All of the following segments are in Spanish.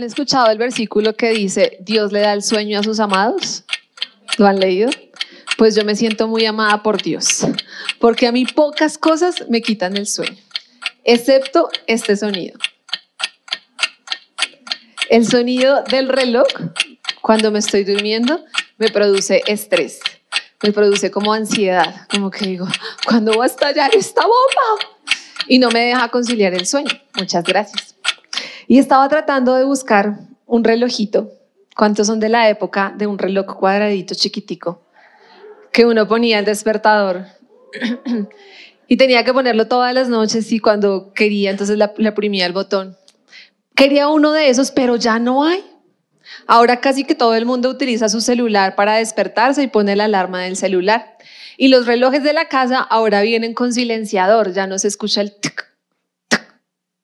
¿han escuchado el versículo que dice, Dios le da el sueño a sus amados? ¿Lo han leído? Pues yo me siento muy amada por Dios, porque a mí pocas cosas me quitan el sueño, excepto este sonido. El sonido del reloj, cuando me estoy durmiendo, me produce estrés, me produce como ansiedad, como que digo, ¿cuándo va a estallar esta bomba? Y no me deja conciliar el sueño. Muchas gracias. Y estaba tratando de buscar un relojito. ¿Cuántos son de la época de un reloj cuadradito chiquitico? Que uno ponía el despertador. y tenía que ponerlo todas las noches y cuando quería, entonces le oprimía el botón. Quería uno de esos, pero ya no hay. Ahora casi que todo el mundo utiliza su celular para despertarse y pone la alarma del celular. Y los relojes de la casa ahora vienen con silenciador, ya no se escucha el tic, tic,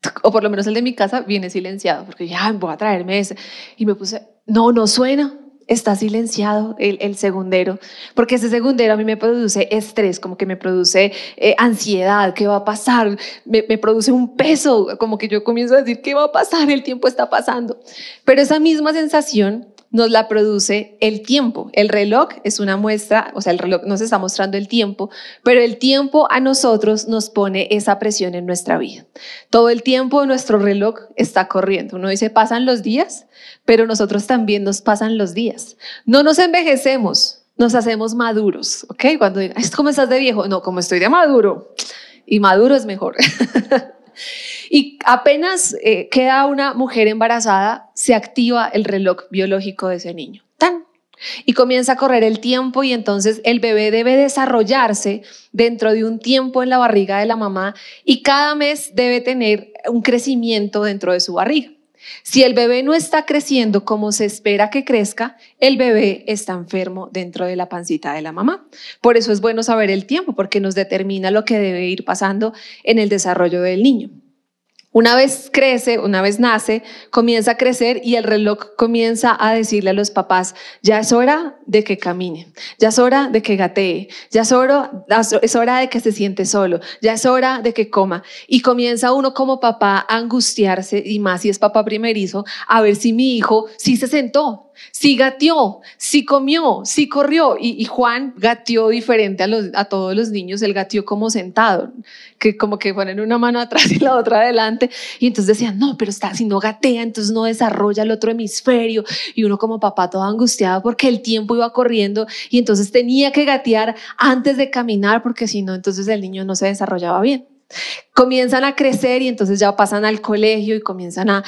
tic, o por lo menos el de mi casa viene silenciado, porque ya voy a traerme ese. Y me puse, no, no suena, está silenciado el, el segundero, porque ese segundero a mí me produce estrés, como que me produce eh, ansiedad, ¿qué va a pasar? Me, me produce un peso, como que yo comienzo a decir, ¿qué va a pasar? El tiempo está pasando. Pero esa misma sensación nos la produce el tiempo. El reloj es una muestra, o sea, el reloj nos está mostrando el tiempo, pero el tiempo a nosotros nos pone esa presión en nuestra vida. Todo el tiempo nuestro reloj está corriendo. Uno dice, pasan los días, pero nosotros también nos pasan los días. No nos envejecemos, nos hacemos maduros, ¿ok? Cuando digan, "Es ¿cómo estás de viejo? No, como estoy de maduro. Y maduro es mejor. Y apenas eh, queda una mujer embarazada, se activa el reloj biológico de ese niño. ¡Tan! Y comienza a correr el tiempo y entonces el bebé debe desarrollarse dentro de un tiempo en la barriga de la mamá y cada mes debe tener un crecimiento dentro de su barriga. Si el bebé no está creciendo como se espera que crezca, el bebé está enfermo dentro de la pancita de la mamá. Por eso es bueno saber el tiempo, porque nos determina lo que debe ir pasando en el desarrollo del niño. Una vez crece, una vez nace, comienza a crecer y el reloj comienza a decirle a los papás, ya es hora de que camine, ya es hora de que gatee, ya es hora, es hora de que se siente solo, ya es hora de que coma. Y comienza uno como papá a angustiarse, y más si es papá primerizo, a ver si mi hijo sí se sentó, sí gateó, sí comió, sí corrió. Y, Juan gateó diferente a todos los niños, él gateó como sentado, que como que ponen una mano atrás y la otra adelante. Y entonces decían, no, pero está, si no gatea, entonces no desarrolla el otro hemisferio. Y uno como papá todo angustiado porque el tiempo iba corriendo y entonces tenía que gatear antes de caminar porque si no, entonces el niño no se desarrollaba bien comienzan a crecer y entonces ya pasan al colegio y comienzan a,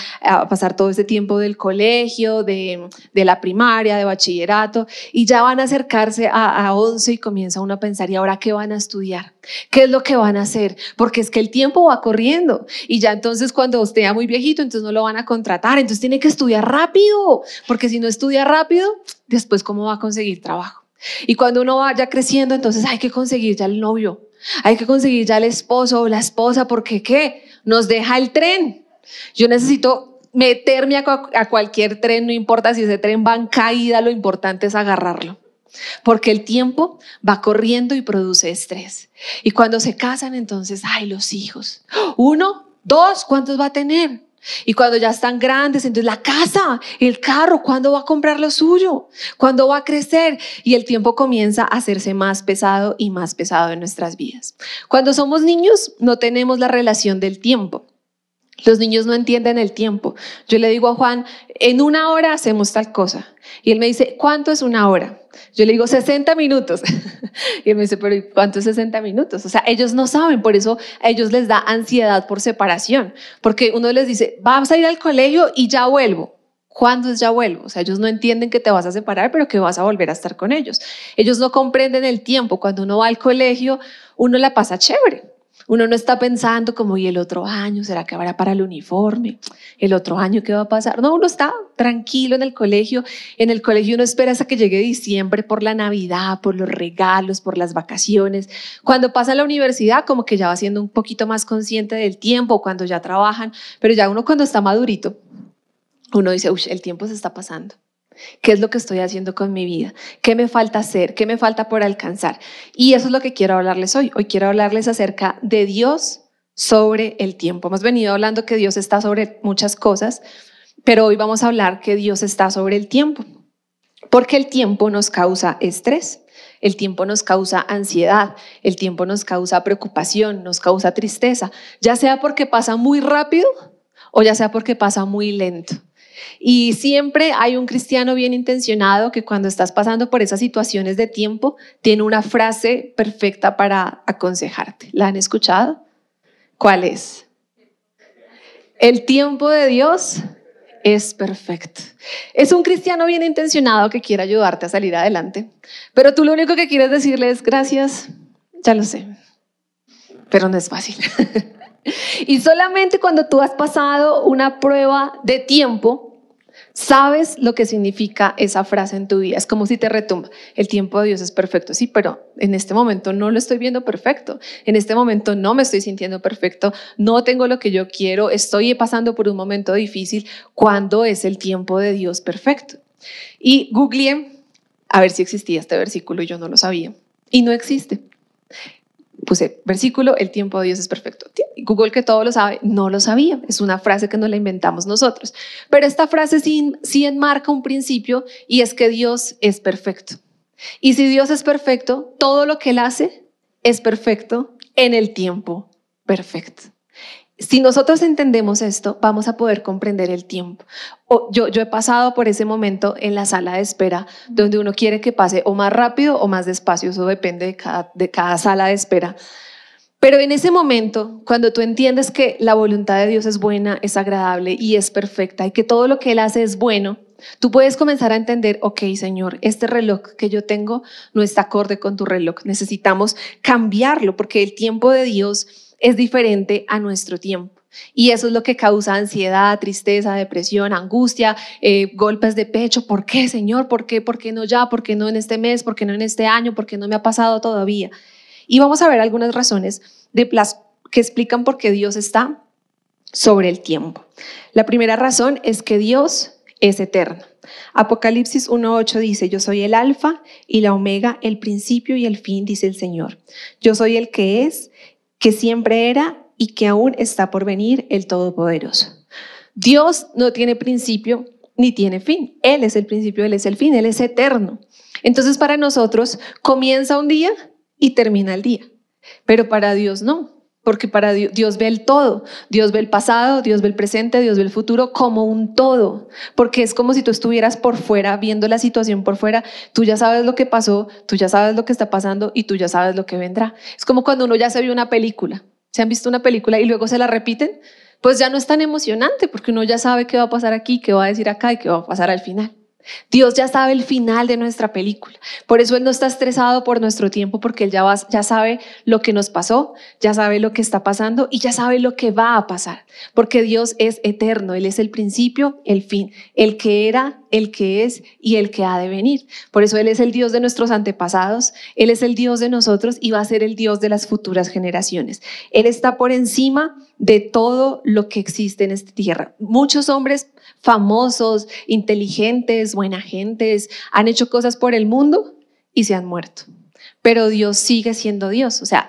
pasar todo ese tiempo del colegio, de, la primaria, de bachillerato, y ya van a acercarse a, a 11 y comienza uno a pensar, ¿y ahora qué van a estudiar? ¿Qué es lo que van a hacer? Porque es que el tiempo va corriendo y ya entonces cuando usted ya muy viejito, entonces no lo van a contratar, entonces tiene que estudiar rápido, porque si no estudia rápido, después ¿cómo va a conseguir trabajo? Y cuando uno vaya creciendo, entonces hay que conseguir ya el novio, hay que conseguir ya el esposo o la esposa, porque ¿qué? Nos deja el tren. Yo necesito meterme a, cualquier tren, no importa si ese tren va en caída, lo importante es agarrarlo. Porque el tiempo va corriendo y produce estrés. Y cuando se casan, entonces, ay, los hijos. Uno, dos, ¿cuántos va a tener? Y cuando ya están grandes, entonces la casa, el carro, ¿cuándo va a comprar lo suyo? ¿Cuándo va a crecer? Y el tiempo comienza a hacerse más pesado y más pesado en nuestras vidas. Cuando somos niños, no tenemos la relación del tiempo. Los niños no entienden el tiempo. Yo le digo a Juan, en una hora hacemos tal cosa. Y él me dice, ¿cuánto es una hora? Yo le digo 60 minutos. y él me dice, pero ¿cuánto es 60 minutos? O sea, ellos no saben, por eso a ellos les da ansiedad por separación. Porque uno les dice, vamos a ir al colegio y ya vuelvo. ¿Cuándo es ya vuelvo? O sea, ellos no entienden que te vas a separar, pero que vas a volver a estar con ellos. Ellos no comprenden el tiempo. Cuando uno va al colegio, uno la pasa chévere. Uno no está pensando como, ¿y el otro año? ¿Será que habrá para el uniforme? ¿El otro año qué va a pasar? No, uno está tranquilo en el colegio. En el colegio uno espera hasta que llegue diciembre por la Navidad, por los regalos, por las vacaciones. Cuando pasa la universidad, como que ya va siendo un poquito más consciente del tiempo, cuando ya trabajan, pero ya uno cuando está madurito, uno dice, uy, el tiempo se está pasando. ¿Qué es lo que estoy haciendo con mi vida? ¿Qué me falta hacer? ¿Qué me falta por alcanzar? Y eso es lo que quiero hablarles hoy. Hoy quiero hablarles acerca de Dios sobre el tiempo. Hemos venido hablando que Dios está sobre muchas cosas, pero hoy vamos a hablar que Dios está sobre el tiempo. Porque el tiempo nos causa estrés, el tiempo nos causa ansiedad, el tiempo nos causa preocupación, nos causa tristeza, ya sea porque pasa muy rápido o ya sea porque pasa muy lento. Y siempre hay un cristiano bien intencionado que cuando estás pasando por esas situaciones de tiempo, tiene una frase perfecta para aconsejarte. ¿La han escuchado? ¿Cuál es? El tiempo de Dios es perfecto. Es un cristiano bien intencionado que quiere ayudarte a salir adelante, pero tú lo único que quieres decirle es gracias, ya lo sé, pero no es fácil. y solamente cuando tú has pasado una prueba de tiempo, Sabes lo que significa esa frase en tu vida. Es como si te retumba. El tiempo de Dios es perfecto. Sí, pero en este momento no lo estoy viendo perfecto. En este momento no me estoy sintiendo perfecto. No tengo lo que yo quiero. Estoy pasando por un momento difícil. ¿Cuándo es el tiempo de Dios perfecto? Y googleé a ver si existía este versículo y yo no lo sabía. Y no existe puse versículo, el tiempo de Dios es perfecto. Google que todo lo sabe, no lo sabía. Es una frase que no la inventamos nosotros. Pero esta frase sí, sí enmarca un principio y es que Dios es perfecto. Y si Dios es perfecto, todo lo que Él hace es perfecto en el tiempo perfecto. Si nosotros entendemos esto, vamos a poder comprender el tiempo. yo, yo he pasado por ese momento en la sala de espera, donde uno quiere que pase o más rápido o más despacio, eso depende de cada, de cada sala de espera. Pero en ese momento, cuando tú entiendes que la voluntad de Dios es buena, es agradable y es perfecta y que todo lo que Él hace es bueno, tú puedes comenzar a entender, ok, Señor, este reloj que yo tengo no está acorde con tu reloj. Necesitamos cambiarlo porque el tiempo de Dios es diferente a nuestro tiempo. Y eso es lo que causa ansiedad, tristeza, depresión, angustia, eh, golpes de pecho. ¿Por qué, Señor? ¿Por qué? ¿Por qué no ya? ¿Por qué no en este mes? ¿Por qué no en este año? ¿Por qué no me ha pasado todavía? Y vamos a ver algunas razones de las que explican por qué Dios está sobre el tiempo. La primera razón es que Dios es eterno. Apocalipsis 1.8 dice, yo soy el alfa y la omega, el principio y el fin, dice el Señor. Yo soy el que es que siempre era y que aún está por venir el Todopoderoso. Dios no tiene principio ni tiene fin. Él es el principio, Él es el fin, Él es eterno. Entonces para nosotros comienza un día y termina el día, pero para Dios no porque para Dios, ve el todo, Dios ve el pasado, Dios ve el presente, Dios ve el futuro como un todo, porque es como si tú estuvieras por fuera viendo la situación por fuera, tú ya sabes lo que pasó, tú ya sabes lo que está pasando y tú ya sabes lo que vendrá. Es como cuando uno ya se vio una película, se han visto una película y luego se la repiten, pues ya no es tan emocionante porque uno ya sabe qué va a pasar aquí, qué va a decir acá y qué va a pasar al final. Dios ya sabe el final de nuestra película. Por eso Él no está estresado por nuestro tiempo, porque Él ya, ya sabe lo que nos pasó, ya sabe lo que está pasando y ya sabe lo que va a pasar. Porque Dios es eterno, Él es el principio, el fin, el que era, el que es y el que ha de venir. Por eso Él es el Dios de nuestros antepasados, Él es el Dios de nosotros y va a ser el Dios de las futuras generaciones. Él está por encima de todo lo que existe en esta tierra. Muchos hombres famosos, inteligentes, buena gentes, han hecho cosas por el mundo y se han muerto. Pero Dios sigue siendo Dios. O sea,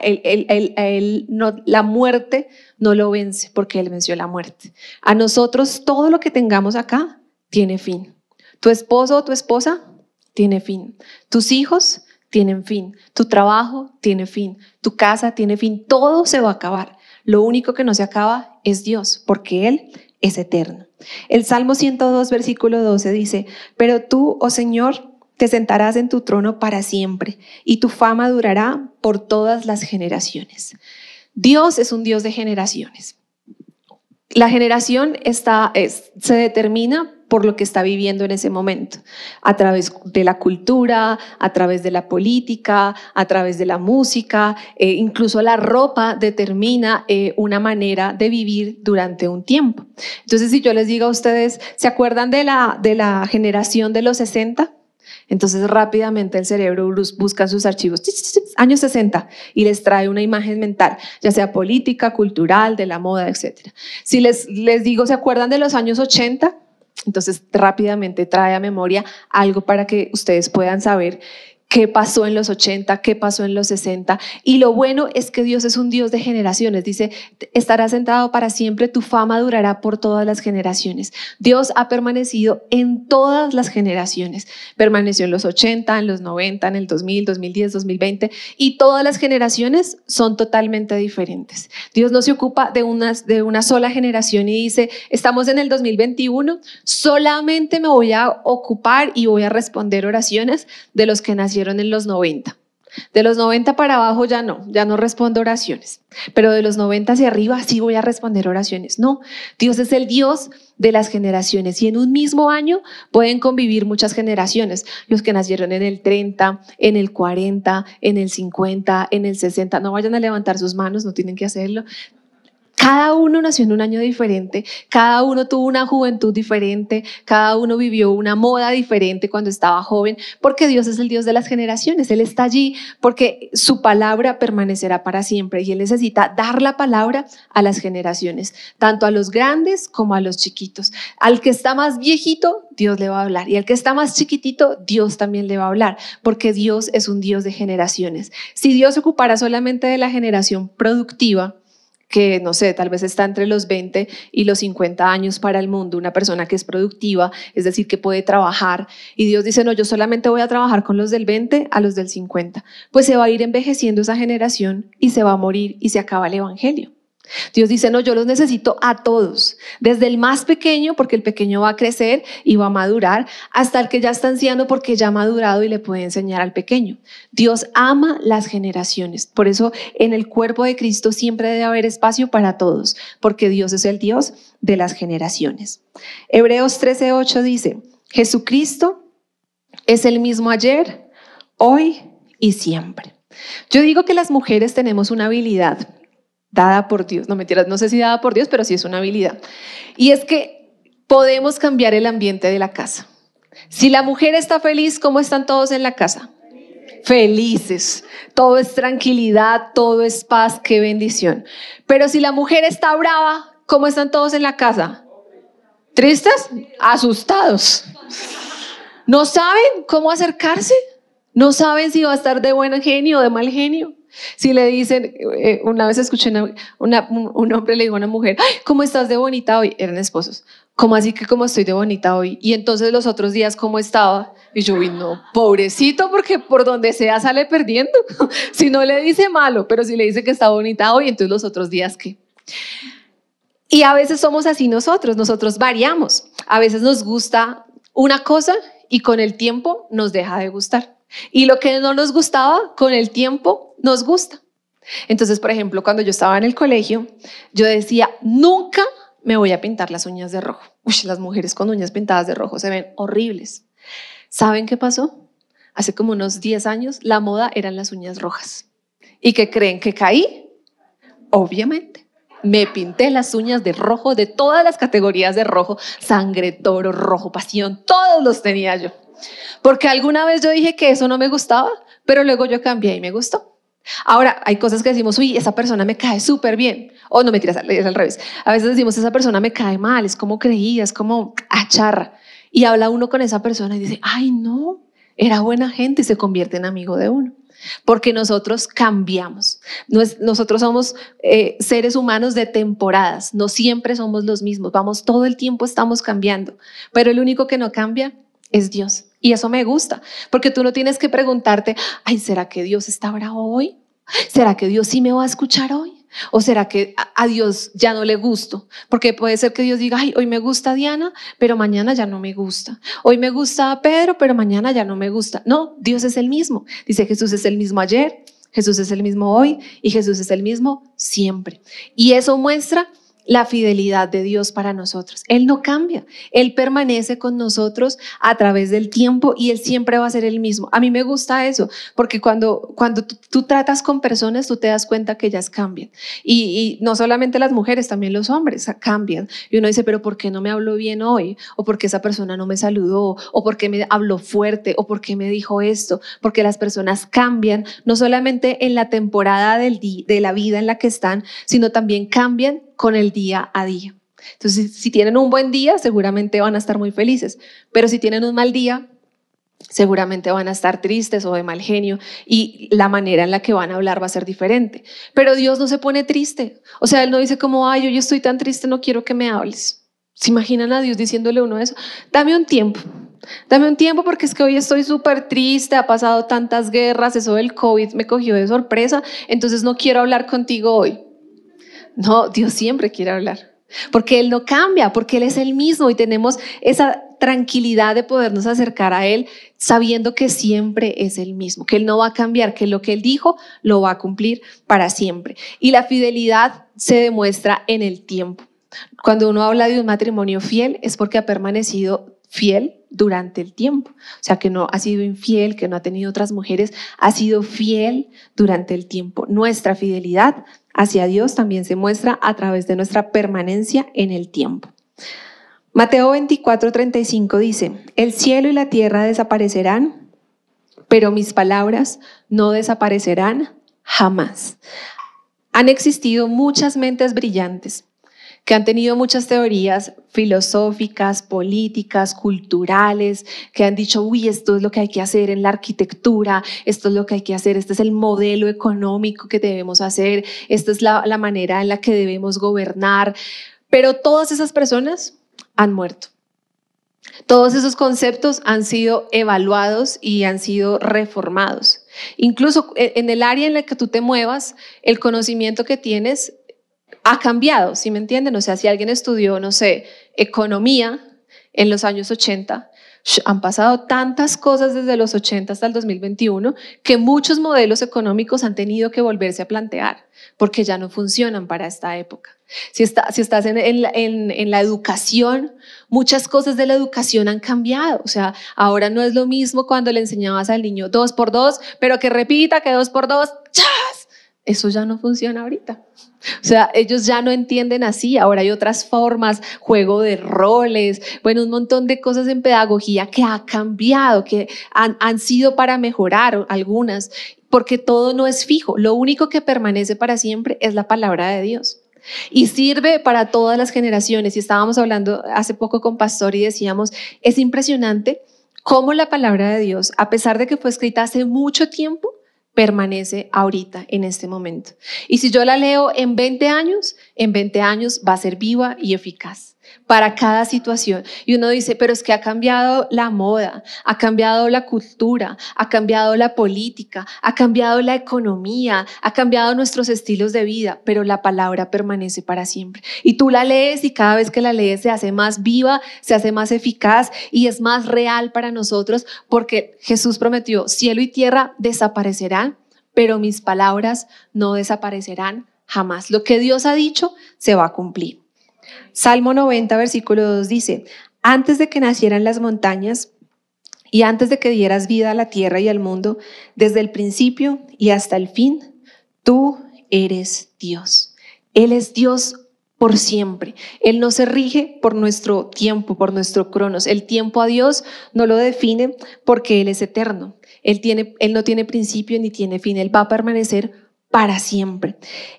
la muerte no lo vence porque Él venció la muerte. A nosotros todo lo que tengamos acá tiene fin. Tu esposo o tu esposa tiene fin. Tus hijos tienen fin. Tu trabajo tiene fin. Tu casa tiene fin. Todo se va a acabar. Lo único que no se acaba es Dios, porque Él es eterno. El Salmo 102, versículo 12 dice, pero tú, oh Señor, te sentarás en tu trono para siempre y tu fama durará por todas las generaciones. Dios es un Dios de generaciones. La generación está, se determina por lo que está viviendo en ese momento, a través de la cultura, a través de la política, a través de la música, eh, incluso la ropa determina eh, una manera de vivir durante un tiempo. Entonces, si yo les digo a ustedes, ¿se acuerdan de la, de la generación de los 60? Entonces rápidamente el cerebro busca sus archivos, años 60, y les trae una imagen mental, ya sea política, cultural, de la moda, etc. Si les, les digo, ¿se acuerdan de los años 80? Entonces rápidamente trae a memoria algo para que ustedes puedan saber qué pasó en los 80, qué pasó en los 60. Y lo bueno es que Dios es un Dios de generaciones. Dice, estará sentado para siempre, tu fama durará por todas las generaciones. Dios ha permanecido en todas las generaciones. Permaneció en los 80, en los 90, en el 2000, 2010, 2020. Y todas las generaciones son totalmente diferentes. Dios no se ocupa de una, de una sola generación y dice, estamos en el 2021, solamente me voy a ocupar y voy a responder oraciones de los que nacieron en los 90. De los 90 para abajo ya no, ya no respondo oraciones. Pero de los 90 hacia arriba sí voy a responder oraciones. No, Dios es el Dios de las generaciones y en un mismo año pueden convivir muchas generaciones. Los que nacieron en el 30, en el 40, en el 50, en el 60. No vayan a levantar sus manos, no tienen que hacerlo. Cada uno nació en un año diferente, cada uno tuvo una juventud diferente, cada uno vivió una moda diferente cuando estaba joven, porque Dios es el Dios de las generaciones, Él está allí porque su palabra permanecerá para siempre y Él necesita dar la palabra a las generaciones, tanto a los grandes como a los chiquitos. Al que está más viejito, Dios le va a hablar y al que está más chiquitito, Dios también le va a hablar, porque Dios es un Dios de generaciones. Si Dios ocupara solamente de la generación productiva, que, no sé, tal vez está entre los 20 y los 50 años para el mundo, una persona que es productiva, es decir, que puede trabajar. Y Dios dice, no, yo solamente voy a trabajar con los del 20 a los del 50. Pues se va a ir envejeciendo esa generación y se va a morir y se acaba el Evangelio. Dios dice, no, yo los necesito a todos, desde el más pequeño, porque el pequeño va a crecer y va a madurar, hasta el que ya está anciano porque ya ha madurado y le puede enseñar al pequeño. Dios ama las generaciones, por eso en el cuerpo de Cristo siempre debe haber espacio para todos, porque Dios es el Dios de las generaciones. Hebreos 13:8 dice, Jesucristo es el mismo ayer, hoy y siempre. Yo digo que las mujeres tenemos una habilidad dada por Dios. No mentiras, no sé si dada por Dios, pero sí es una habilidad. Y es que podemos cambiar el ambiente de la casa. Si la mujer está feliz, ¿cómo están todos en la casa? Felices. Todo es tranquilidad, todo es paz, qué bendición. Pero si la mujer está brava, ¿cómo están todos en la casa? ¿Tristes? Asustados. ¿No saben cómo acercarse? ¿No saben si va a estar de buen genio o de mal genio? Si le dicen, eh, una vez escuché un hombre le dijo a una mujer, ¿cómo estás de bonita hoy? Eran esposos. ¿Cómo así que cómo estoy de bonita hoy? Y entonces los otros días, ¿cómo estaba? Y yo, vi, no, pobrecito, porque por donde sea sale perdiendo. si no le dice malo, pero si le dice que está bonita hoy, entonces los otros días, ¿qué? Y a veces somos así nosotros, nosotros variamos. A veces nos gusta una cosa y con el tiempo nos deja de gustar. Y lo que no nos gustaba, con el tiempo nos gusta. Entonces, por ejemplo, cuando yo estaba en el colegio, yo decía, nunca me voy a pintar las uñas de rojo. Uy, las mujeres con uñas pintadas de rojo se ven horribles. ¿Saben qué pasó? Hace como unos 10 años la moda eran las uñas rojas. ¿Y qué creen que caí? Obviamente. Me pinté las uñas de rojo, de todas las categorías de rojo, sangre, toro, rojo, pasión, todos los tenía yo. Porque alguna vez yo dije que eso no me gustaba, pero luego yo cambié y me gustó. Ahora, hay cosas que decimos, uy, esa persona me cae súper bien. O no me tiras, es al revés. A veces decimos, esa persona me cae mal, es como creía, es como acharra. Y habla uno con esa persona y dice, ay, no, era buena gente y se convierte en amigo de uno. Porque nosotros cambiamos. Nosotros somos eh, seres humanos de temporadas. No siempre somos los mismos. Vamos, todo el tiempo estamos cambiando. Pero el único que no cambia es Dios. Y eso me gusta, porque tú no tienes que preguntarte, ay, ¿será que Dios está bravo hoy? ¿Será que Dios sí me va a escuchar hoy? ¿O será que a Dios ya no le gusto? Porque puede ser que Dios diga, ay, hoy me gusta Diana, pero mañana ya no me gusta. Hoy me gusta Pedro, pero mañana ya no me gusta. No, Dios es el mismo. Dice Jesús es el mismo ayer, Jesús es el mismo hoy y Jesús es el mismo siempre. Y eso muestra la fidelidad de Dios para nosotros. Él no cambia, Él permanece con nosotros a través del tiempo y Él siempre va a ser el mismo. A mí me gusta eso, porque cuando, cuando tú, tratas con personas, tú te das cuenta que ellas cambian. Y, no solamente las mujeres, también los hombres cambian. Y uno dice, pero ¿por qué no me habló bien hoy? ¿O por qué esa persona no me saludó? ¿O por qué me habló fuerte? ¿O por qué me dijo esto? Porque las personas cambian, no solamente en la temporada de la vida en la que están, sino también cambian con el día a día. Entonces, si tienen un buen día, seguramente van a estar muy felices, pero si tienen un mal día, seguramente van a estar tristes o de mal genio y la manera en la que van a hablar va a ser diferente. Pero Dios no se pone triste. O sea, Él no dice como, ay, yo, estoy tan triste, no quiero que me hables. ¿Se imaginan a Dios diciéndole uno eso? Dame un tiempo. Dame un tiempo porque es que hoy estoy súper triste, ha pasado tantas guerras, eso del COVID me cogió de sorpresa, entonces no quiero hablar contigo hoy. No, Dios siempre quiere hablar, porque Él no cambia, porque Él es el mismo y tenemos esa tranquilidad de podernos acercar a Él sabiendo que siempre es el mismo, que Él no va a cambiar, que lo que Él dijo lo va a cumplir para siempre. Y la fidelidad se demuestra en el tiempo. Cuando uno habla de un matrimonio fiel es porque ha permanecido fiel durante el tiempo. O sea, que no ha sido infiel, que no ha tenido otras mujeres, ha sido fiel durante el tiempo. Nuestra fidelidad hacia Dios también se muestra a través de nuestra permanencia en el tiempo. Mateo 24, 35 dice, el cielo y la tierra desaparecerán, pero mis palabras no desaparecerán jamás. Han existido muchas mentes brillantes que han tenido muchas teorías filosóficas, políticas, culturales, que han dicho, uy, esto es lo que hay que hacer en la arquitectura, esto es lo que hay que hacer, este es el modelo económico que debemos hacer, esta es la, la manera en la que debemos gobernar. Pero todas esas personas han muerto. Todos esos conceptos han sido evaluados y han sido reformados. Incluso en el área en la que tú te muevas, el conocimiento que tienes ha cambiado, ¿sí me entienden? O sea, si alguien estudió, no sé, economía en los años 80, han pasado tantas cosas desde los 80 hasta el 2021 que muchos modelos económicos han tenido que volverse a plantear porque ya no funcionan para esta época. Si, está, si estás en, en, en, la educación, muchas cosas de la educación han cambiado. O sea, ahora no es lo mismo cuando le enseñabas al niño dos por dos, pero que repita que dos por dos, ¡chas! Eso ya no funciona ahorita. O sea, ellos ya no entienden así. Ahora hay otras formas, juego de roles, bueno, un montón de cosas en pedagogía que ha cambiado, que han, han sido para mejorar algunas, porque todo no es fijo. Lo único que permanece para siempre es la palabra de Dios. Y sirve para todas las generaciones. Y estábamos hablando hace poco con Pastor y decíamos, es impresionante cómo la palabra de Dios, a pesar de que fue escrita hace mucho tiempo, permanece ahorita, en este momento. Y si yo la leo en 20 años, en 20 años va a ser viva y eficaz para cada situación. Y uno dice, pero es que ha cambiado la moda, ha cambiado la cultura, ha cambiado la política, ha cambiado la economía, ha cambiado nuestros estilos de vida, pero la palabra permanece para siempre. Y tú la lees y cada vez que la lees se hace más viva, se hace más eficaz y es más real para nosotros porque Jesús prometió, cielo y tierra desaparecerán, pero mis palabras no desaparecerán jamás. Lo que Dios ha dicho se va a cumplir. Salmo 90, versículo 2 dice, antes de que nacieran las montañas y antes de que dieras vida a la tierra y al mundo, desde el principio y hasta el fin, tú eres Dios. Él es Dios por siempre. Él no se rige por nuestro tiempo, por nuestro cronos. El tiempo a Dios no lo define porque Él es eterno. Él, tiene, él no tiene principio ni tiene fin. Él va a permanecer para siempre.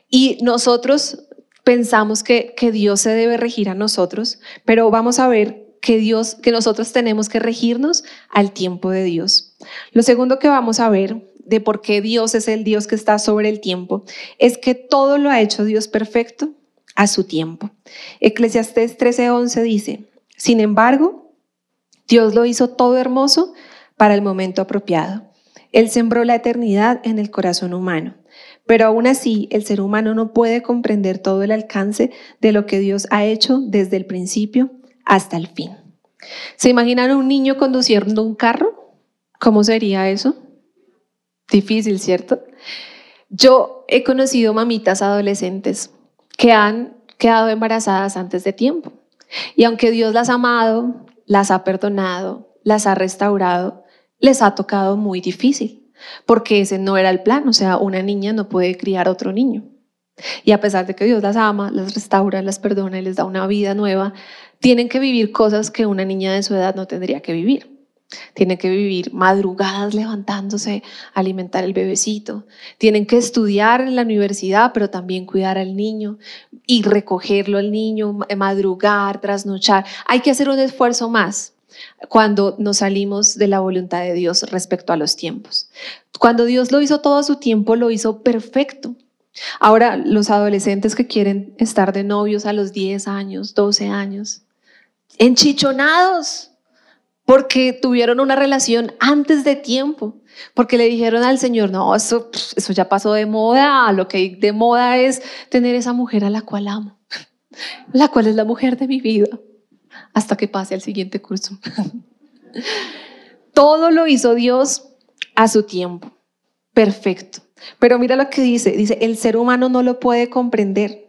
Y nosotros pensamos que, que Dios se debe regir a nosotros, pero vamos a ver que Dios, que nosotros tenemos que regirnos al tiempo de Dios. Lo segundo que vamos a ver de por qué Dios es el Dios que está sobre el tiempo es que todo lo ha hecho Dios perfecto a su tiempo. Eclesiastés 13:11 dice, sin embargo, Dios lo hizo todo hermoso para el momento apropiado. Él sembró la eternidad en el corazón humano. Pero aún así, el ser humano no puede comprender todo el alcance de lo que Dios ha hecho desde el principio hasta el fin. ¿Se imaginan un niño conduciendo un carro? ¿Cómo sería eso? Difícil, ¿cierto? Yo he conocido mamitas adolescentes que han quedado embarazadas antes de tiempo. Y aunque Dios las ha amado, las ha perdonado, las ha restaurado, les ha tocado muy difícil, porque ese no era el plan, o sea, una niña no puede criar otro niño. Y a pesar de que Dios las ama, las restaura, las perdona y les da una vida nueva, tienen que vivir cosas que una niña de su edad no tendría que vivir. Tienen que vivir madrugadas levantándose, alimentar el bebecito. Tienen que estudiar en la universidad, pero también cuidar al niño y recogerlo al niño, madrugar, trasnochar. Hay que hacer un esfuerzo más cuando nos salimos de la voluntad de Dios respecto a los tiempos. Cuando Dios lo hizo todo a su tiempo, lo hizo perfecto. Ahora, los adolescentes que quieren estar de novios a los 10 años, 12 años, enchichonados, porque tuvieron una relación antes de tiempo, porque le dijeron al Señor, no, eso, eso ya pasó de moda, lo que de moda es tener esa mujer a la cual amo, la cual es la mujer de mi vida, hasta que pase al siguiente curso. Todo lo hizo Dios a su tiempo, perfecto. Pero mira lo que dice, dice, el ser humano no lo puede comprender,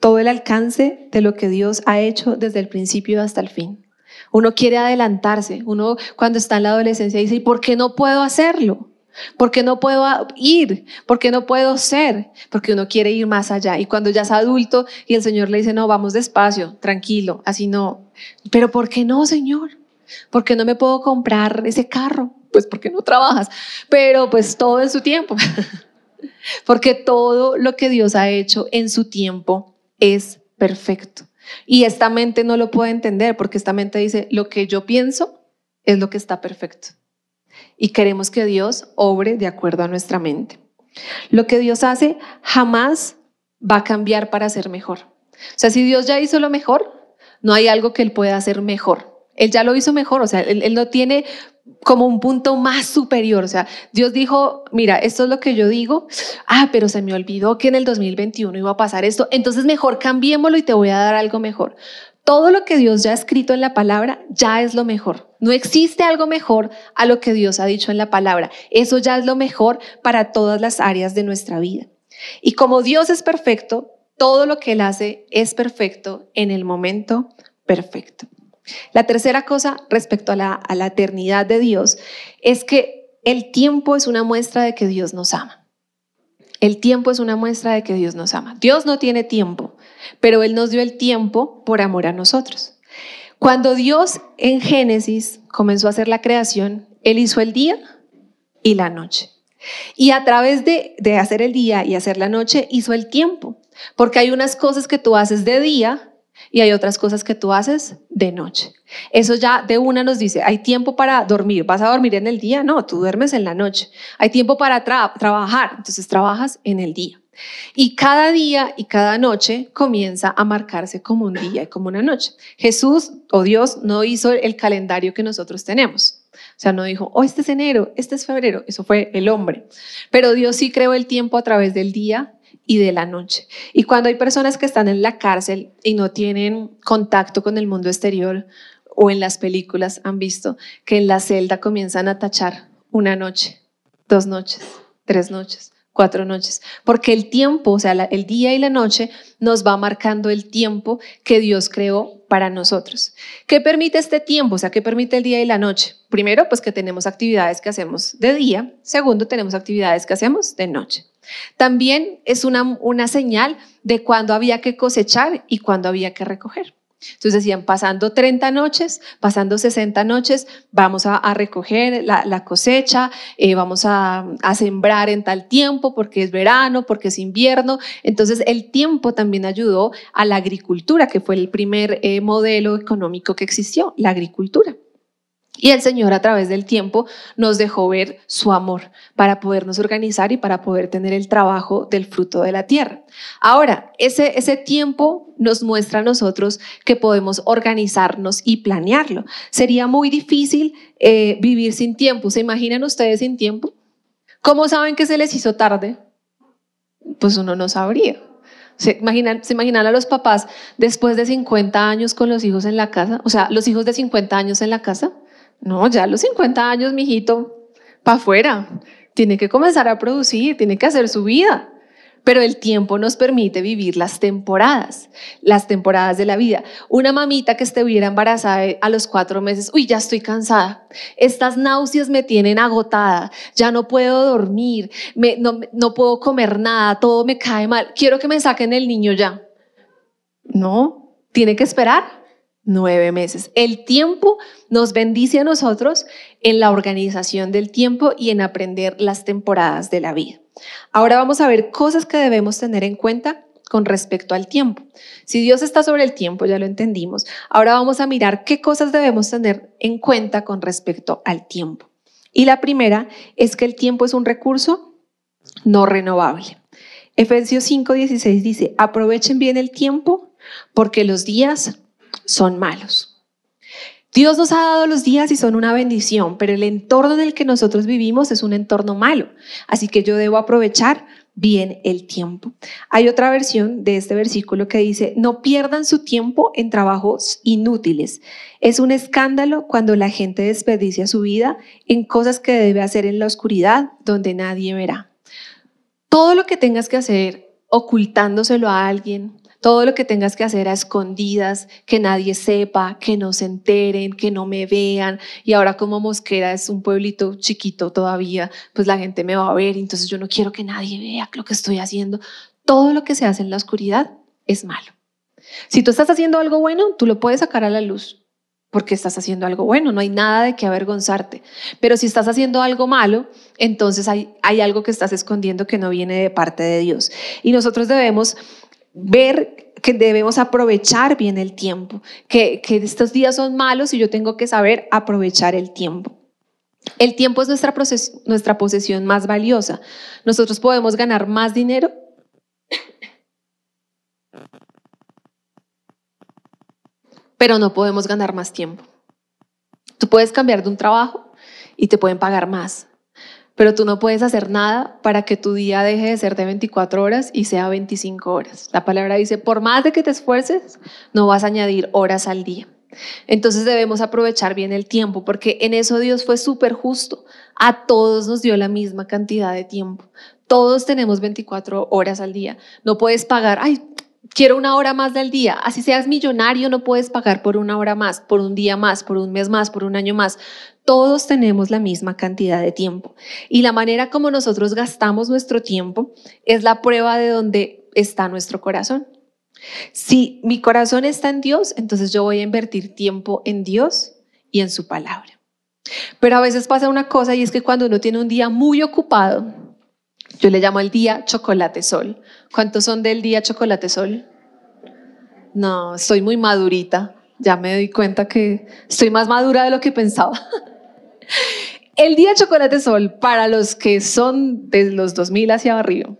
todo el alcance de lo que Dios ha hecho desde el principio hasta el fin. Uno quiere adelantarse, uno cuando está en la adolescencia dice, ¿y por qué no puedo hacerlo? ¿Por qué no puedo ir? ¿Por qué no puedo ser? Porque uno quiere ir más allá. Y cuando ya es adulto y el Señor le dice, no, vamos despacio, tranquilo, así no. Pero ¿por qué no, Señor? ¿Por qué no me puedo comprar ese carro? Pues porque no trabajas. Pero pues todo en su tiempo. porque todo lo que Dios ha hecho en su tiempo es perfecto. Y esta mente no lo puede entender porque esta mente dice, lo que yo pienso es lo que está perfecto. Y queremos que Dios obre de acuerdo a nuestra mente. Lo que Dios hace jamás va a cambiar para ser mejor. O sea, si Dios ya hizo lo mejor, no hay algo que Él pueda hacer mejor. Él ya lo hizo mejor, o sea, él, él, no tiene como un punto más superior, o sea, Dios dijo, mira, esto es lo que yo digo, ah, pero se me olvidó que en el 2021 iba a pasar esto, entonces mejor cambiémoslo y te voy a dar algo mejor. Todo lo que Dios ya ha escrito en la palabra ya es lo mejor. No existe algo mejor a lo que Dios ha dicho en la palabra. Eso ya es lo mejor para todas las áreas de nuestra vida. Y como Dios es perfecto, todo lo que Él hace es perfecto en el momento perfecto. La tercera cosa respecto a la, a la, eternidad de Dios es que el tiempo es una muestra de que Dios nos ama. El tiempo es una muestra de que Dios nos ama. Dios no tiene tiempo, pero Él nos dio el tiempo por amor a nosotros. Cuando Dios en Génesis comenzó a hacer la creación, Él hizo el día y la noche. Y a través de, de hacer el día y hacer la noche, hizo el tiempo. Porque hay unas cosas que tú haces de día y hay otras cosas que tú haces de noche. Eso ya de una nos dice, hay tiempo para dormir, ¿vas a dormir en el día? No, tú duermes en la noche. Hay tiempo para tra trabajar, entonces trabajas en el día. Y cada día y cada noche comienza a marcarse como un día y como una noche. Jesús o Dios no hizo el calendario que nosotros tenemos. O sea, no dijo, oh, este es enero, este es febrero, eso fue el hombre. Pero Dios sí creó el tiempo a través del día y de la noche. Y cuando hay personas que están en la cárcel y no tienen contacto con el mundo exterior o en las películas han visto que en la celda comienzan a tachar una noche, dos noches, tres noches, cuatro noches, porque el tiempo, o sea, el día y la noche nos va marcando el tiempo que Dios creó para nosotros. ¿Qué permite este tiempo? O sea, ¿qué permite el día y la noche? Primero, pues que tenemos actividades que hacemos de día. Segundo, tenemos actividades que hacemos de noche. También es una, una señal de cuándo había que cosechar y cuándo había que recoger. Entonces decían, pasando 30 noches, pasando 60 noches, vamos a, recoger la, cosecha, eh, vamos a, a, sembrar en tal tiempo porque es verano, porque es invierno. Entonces el tiempo también ayudó a la agricultura, que fue el primer eh, modelo económico que existió, la agricultura. Y el Señor a través del tiempo nos dejó ver su amor para podernos organizar y para poder tener el trabajo del fruto de la tierra. Ahora, ese, ese tiempo nos muestra a nosotros que podemos organizarnos y planearlo. Sería muy difícil eh, vivir sin tiempo. ¿Se imaginan ustedes sin tiempo? ¿Cómo saben que se les hizo tarde? Pues uno no sabría. ¿Se imaginan, ¿Se imaginan a los papás después de 50 años con los hijos en la casa? O sea, los hijos de 50 años en la casa. No, ya a los 50 años, mijito, para afuera. Tiene que comenzar a producir, tiene que hacer su vida. pero el tiempo nos permite vivir las temporadas, las temporadas de la vida. Una mamita que estuviera embarazada a los cuatro meses, uy, ya estoy cansada, estas náuseas me tienen agotada, ya no puedo dormir, no puedo comer nada, todo me cae mal, quiero que me saquen el niño ya. No, tiene que esperar nueve meses. El tiempo nos bendice a nosotros en la organización del tiempo y en aprender las temporadas de la vida. Ahora vamos a ver cosas que debemos tener en cuenta con respecto al tiempo. Si Dios está sobre el tiempo, ya lo entendimos. Ahora vamos a mirar qué cosas debemos tener en cuenta con respecto al tiempo. Y la primera es que el tiempo es un recurso no renovable. Efesios 5:16 dice, aprovechen bien el tiempo porque los días son malos. Dios nos ha dado los días y son una bendición, pero el entorno en el que nosotros vivimos es un entorno malo. Así que yo debo aprovechar bien el tiempo. Hay otra versión de este versículo que dice, no pierdan su tiempo en trabajos inútiles. Es un escándalo cuando la gente desperdicia su vida en cosas que debe hacer en la oscuridad donde nadie verá. Todo lo que tengas que hacer ocultándoselo a alguien, todo lo que tengas que hacer a escondidas, que nadie sepa, que no se enteren, que no me vean. Y ahora como Mosquera es un pueblito chiquito todavía, pues la gente me va a ver, entonces yo no quiero que nadie vea lo que estoy haciendo. Todo lo que se hace en la oscuridad es malo. Si tú estás haciendo algo bueno, tú lo puedes sacar a la luz porque estás haciendo algo bueno, no hay nada de qué avergonzarte. Pero si estás haciendo algo malo, entonces hay, hay algo que estás escondiendo que no viene de parte de Dios. Y nosotros debemos ver que debemos aprovechar bien el tiempo, que, que estos días son malos y yo tengo que saber aprovechar el tiempo. El tiempo es nuestra, proces- nuestra posesión más valiosa. Nosotros podemos ganar más dinero. Pero no podemos ganar más tiempo. Tú puedes cambiar de un trabajo y te pueden pagar más, pero tú no puedes hacer nada para que tu día deje de ser de 24 horas y sea 25 horas. La palabra dice, por más de que te esfuerces, no vas a añadir horas al día. Entonces debemos aprovechar bien el tiempo, porque en eso Dios fue súper justo. A todos nos dio la misma cantidad de tiempo. Todos tenemos 24 horas al día. No puedes pagar, ay, quiero una hora más del día. Así seas millonario, no puedes pagar por una hora más, por un día más, por un mes más, por un año más. Todos tenemos la misma cantidad de tiempo. Y la manera como nosotros gastamos nuestro tiempo es la prueba de dónde está nuestro corazón. Si mi corazón está en Dios, entonces yo voy a invertir tiempo en Dios y en su palabra. Pero a veces pasa una cosa y es que cuando uno tiene un día muy ocupado, yo le llamo el día chocolate sol. ¿Cuántos son del día chocolate sol? No, estoy muy madurita. Ya me doy cuenta que estoy más madura de lo que pensaba. El día chocolate sol, para los que son de los 2000 hacia arriba,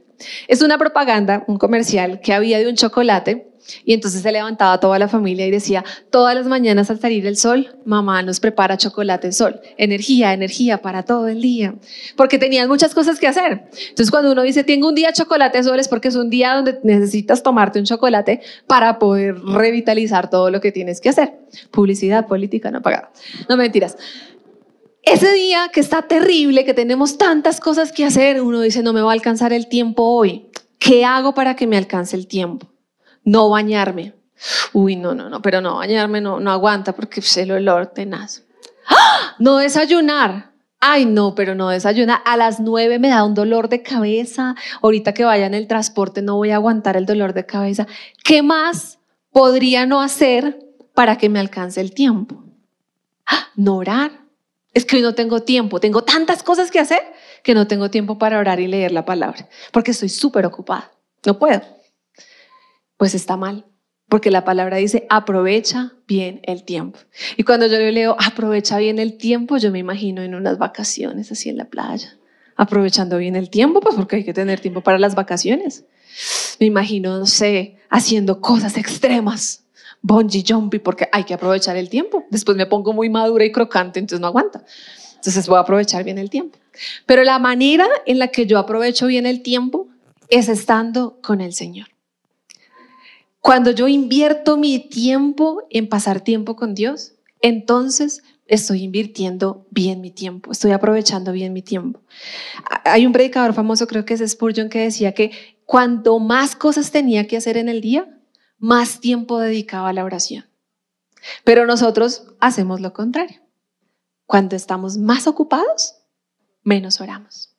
es una propaganda, un comercial que había de un chocolate y entonces se levantaba toda la familia y decía, todas las mañanas al salir el sol, mamá nos prepara chocolate sol, energía, energía para todo el día, porque tenían muchas cosas que hacer. Entonces cuando uno dice, tengo un día chocolate sol es porque es un día donde necesitas tomarte un chocolate para poder revitalizar todo lo que tienes que hacer. Publicidad política no pagada. No mentiras. Ese día que está terrible, que tenemos tantas cosas que hacer, uno dice, no me va a alcanzar el tiempo hoy. ¿Qué hago para que me alcance el tiempo? No bañarme. Uy, no, no, no, pero no, bañarme no, no aguanta porque pues, el olor tenaz. ¡Ah! No desayunar. Ay, no, pero no desayunar. A las nueve me da un dolor de cabeza. Ahorita que vaya en el transporte no voy a aguantar el dolor de cabeza. ¿Qué más podría no hacer para que me alcance el tiempo? ¡Ah! No orar. Es que hoy no tengo tiempo, tengo tantas cosas que hacer que no tengo tiempo para orar y leer la palabra, porque estoy súper ocupada. No puedo. Pues está mal, porque la palabra dice, aprovecha bien el tiempo. Y cuando yo le leo, aprovecha bien el tiempo, yo me imagino en unas vacaciones así en la playa, aprovechando bien el tiempo, pues porque hay que tener tiempo para las vacaciones. Me imagino, no sé, haciendo cosas extremas, bungee jumping, porque hay que aprovechar el tiempo. Después me pongo muy madura y crocante, entonces no aguanta. Entonces voy a aprovechar bien el tiempo. Pero la manera en la que yo aprovecho bien el tiempo es estando con el Señor. Cuando yo invierto mi tiempo en pasar tiempo con Dios, entonces estoy invirtiendo bien mi tiempo, estoy aprovechando bien mi tiempo. Hay un predicador famoso, creo que es Spurgeon, que decía que cuanto más cosas tenía que hacer en el día, más tiempo dedicaba a la oración. Pero nosotros hacemos lo contrario. Cuando estamos más ocupados, menos oramos.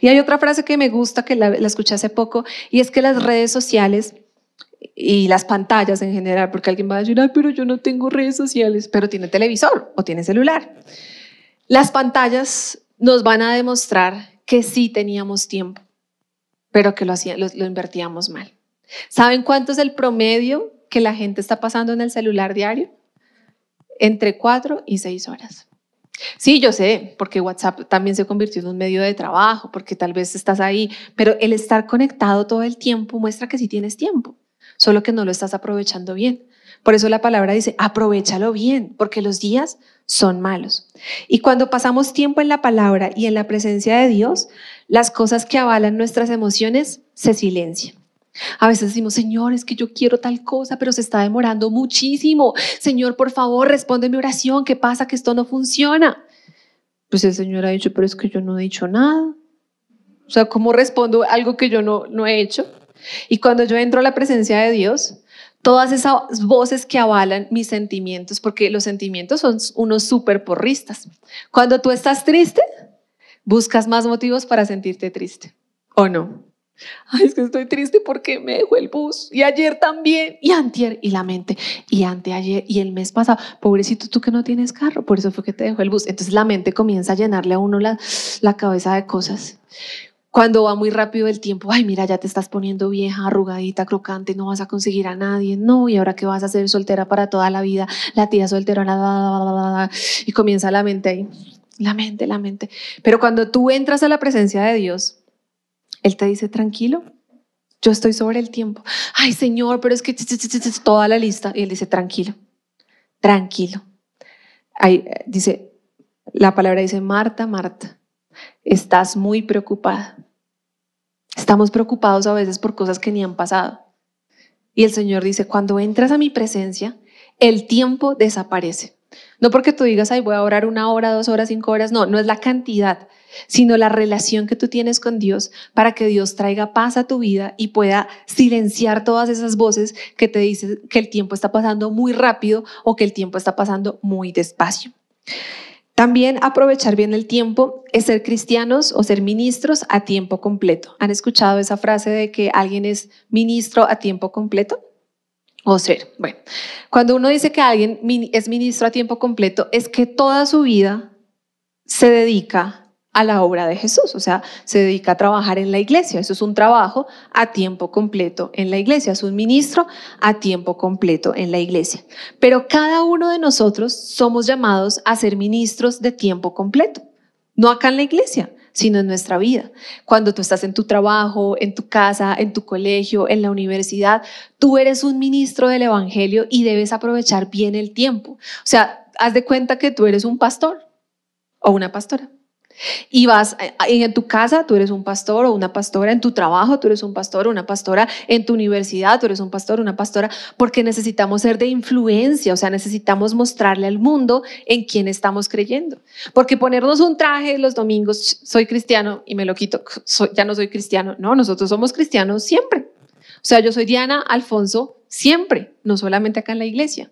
Y hay otra frase que me gusta, que la, la escuché hace poco, y es que las redes sociales y las pantallas en general, porque alguien va a decir, ay, pero yo no tengo redes sociales, pero tiene televisor o tiene celular. Las pantallas nos van a demostrar que sí teníamos tiempo, pero que lo invertíamos mal. ¿Saben cuánto es el promedio que la gente está pasando en el celular diario? Entre cuatro y seis horas. Sí, yo sé, porque WhatsApp también se convirtió en un medio de trabajo, porque tal vez estás ahí, pero el estar conectado todo el tiempo muestra que sí tienes tiempo, solo que no lo estás aprovechando bien. Por eso la palabra dice, aprovechalo bien, porque los días son malos. Y cuando pasamos tiempo en la palabra y en la presencia de Dios, las cosas que avalan nuestras emociones se silencian. A veces decimos, Señor, es que yo quiero tal cosa, pero se está demorando muchísimo. Señor, por favor, responde mi oración. ¿Qué pasa? Que esto no funciona. Pues el Señor ha dicho, pero es que yo no he dicho nada. O sea, ¿cómo respondo algo que yo no, no he hecho? Y cuando yo entro a la presencia de Dios, todas esas voces que avalan mis sentimientos, porque los sentimientos son unos súper porristas. Cuando tú estás triste, buscas más motivos para sentirte triste, ¿o no? Ay, es que estoy triste porque me dejó el bus. Y ayer también. Y antier. Y la mente. Y anteayer. Y el mes pasado. Pobrecito, tú que no tienes carro. Por eso fue que te dejó el bus. Entonces la mente comienza a llenarle a uno la, la cabeza de cosas. Cuando va muy rápido el tiempo, ay, mira, ya te estás poniendo vieja, arrugadita, crocante, no vas a conseguir a nadie, no, y ahora que vas a ser soltera para toda la vida, la tía soltera, la, la, y comienza la mente ahí, la mente, la mente. Pero cuando tú entras a la presencia de Dios, él te dice, tranquilo, yo estoy sobre el tiempo. Ay, Señor, pero es que toda la lista. Y él dice, tranquilo, tranquilo. Ahí dice, la palabra dice, Marta, Marta, estás muy preocupada. Estamos preocupados a veces por cosas que ni han pasado. Y el Señor dice, cuando entras a mi presencia, el tiempo desaparece. No porque tú digas, ay, voy a orar una hora, dos horas, cinco horas. No, no es la cantidad, sino la relación que tú tienes con Dios para que Dios traiga paz a tu vida y pueda silenciar todas esas voces que te dicen que el tiempo está pasando muy rápido o que el tiempo está pasando muy despacio. También aprovechar bien el tiempo es ser cristianos o ser ministros a tiempo completo. ¿Han escuchado esa frase de que alguien es ministro a tiempo completo? O ser, bueno, cuando uno dice que alguien es ministro a tiempo completo, es que toda su vida se dedica a la obra de Jesús, o sea, se dedica a trabajar en la iglesia. Eso es un trabajo a tiempo completo en la iglesia, es un ministro a tiempo completo en la iglesia. Pero cada uno de nosotros somos llamados a ser ministros de tiempo completo, no acá en la iglesia, sino en nuestra vida. Cuando tú estás en tu trabajo, en tu casa, en tu colegio, en la universidad, tú eres un ministro del Evangelio y debes aprovechar bien el tiempo. O sea, haz de cuenta que tú eres un pastor o una pastora. Y vas eh, en tu casa, tú eres un pastor o una pastora, en tu trabajo, tú eres un pastor o una pastora, en tu universidad, tú eres un pastor o una pastora, porque necesitamos ser de influencia, o sea, necesitamos mostrarle al mundo en quién estamos creyendo. Porque ponernos un traje los domingos, soy cristiano y me lo quito, ya no soy cristiano. No, nosotros somos cristianos siempre. O sea, yo soy Diana Alfonso siempre, no solamente acá en la iglesia.